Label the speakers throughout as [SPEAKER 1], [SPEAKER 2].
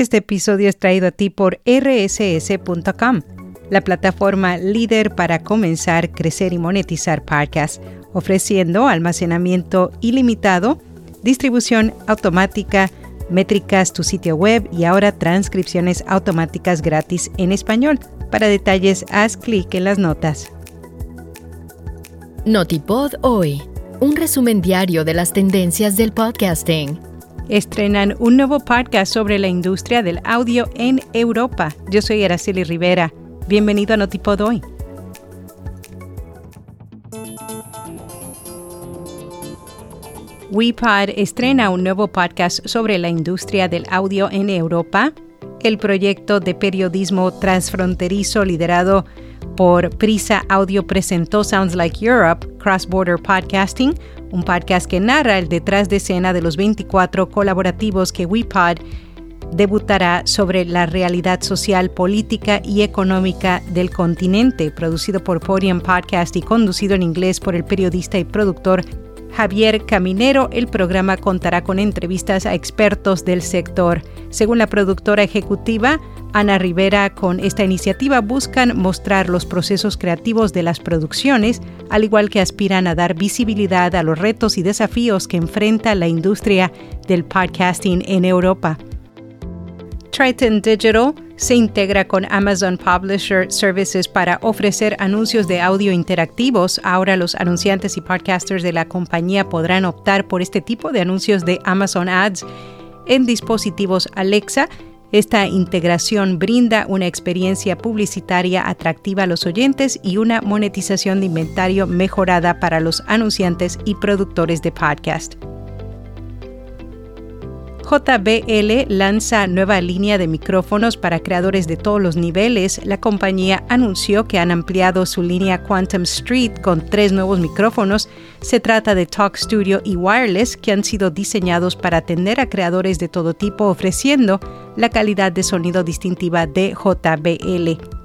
[SPEAKER 1] Este episodio es traído a ti por rss.com, la plataforma líder para comenzar, crecer y monetizar podcasts, ofreciendo almacenamiento ilimitado, distribución automática, métricas, tu sitio web y ahora transcripciones automáticas gratis en español. Para detalles, haz clic en las notas.
[SPEAKER 2] Notipod hoy, un resumen diario de las tendencias del podcasting.
[SPEAKER 1] Estrenan un nuevo podcast sobre la industria del audio en Europa. Yo soy Araceli Rivera. Bienvenido a Notipod hoy. WePod estrena un nuevo podcast sobre la industria del audio en Europa. El proyecto de periodismo transfronterizo liderado por Prisa Audio presentó Sounds Like Europe, Cross Border Podcasting, un podcast que narra el detrás de escena de los 24 colaborativos que WePod debutará sobre la realidad social, política y económica del continente, producido por Podium Podcast y conducido en inglés por el periodista y productor Javier Caminero, el programa contará con entrevistas a expertos del sector. Según la productora ejecutiva, Ana Rivera, con esta iniciativa buscan mostrar los procesos creativos de las producciones, al igual que aspiran a dar visibilidad a los retos y desafíos que enfrenta la industria del podcasting en Europa. Triton Digital se integra con Amazon Publisher Services para ofrecer anuncios de audio interactivos. Ahora los anunciantes y podcasters de la compañía podrán optar por este tipo de anuncios de Amazon Ads en dispositivos Alexa. Esta integración brinda una experiencia publicitaria atractiva a los oyentes y una monetización de inventario mejorada para los anunciantes y productores de podcast. JBL lanza nueva línea de micrófonos para creadores de todos los niveles. La compañía anunció que han ampliado su línea Quantum Street con tres nuevos micrófonos. Se trata de Talk Studio y Wireless que han sido diseñados para atender a creadores de todo tipo ofreciendo la calidad de sonido distintiva de JBL.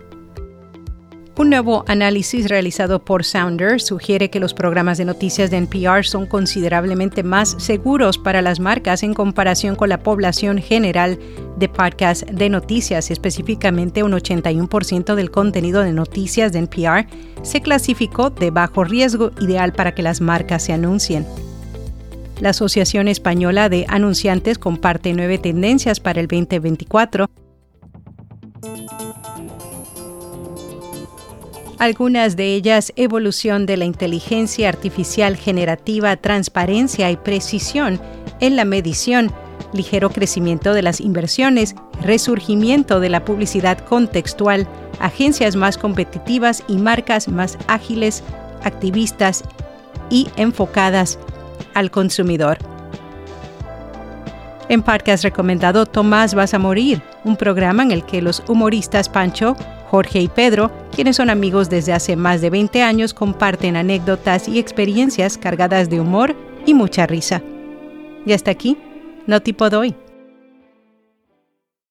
[SPEAKER 1] Un nuevo análisis realizado por Sounder sugiere que los programas de noticias de NPR son considerablemente más seguros para las marcas en comparación con la población general de podcasts de noticias. Específicamente, un 81% del contenido de noticias de NPR se clasificó de bajo riesgo ideal para que las marcas se anuncien. La Asociación Española de Anunciantes comparte nueve tendencias para el 2024 algunas de ellas evolución de la inteligencia artificial generativa, transparencia y precisión en la medición, ligero crecimiento de las inversiones, resurgimiento de la publicidad contextual, agencias más competitivas y marcas más ágiles, activistas y enfocadas al consumidor. En podcast recomendado Tomás Vas a Morir, un programa en el que los humoristas Pancho, Jorge y Pedro, quienes son amigos desde hace más de 20 años, comparten anécdotas y experiencias cargadas de humor y mucha risa. Y hasta aquí, no tipo doy.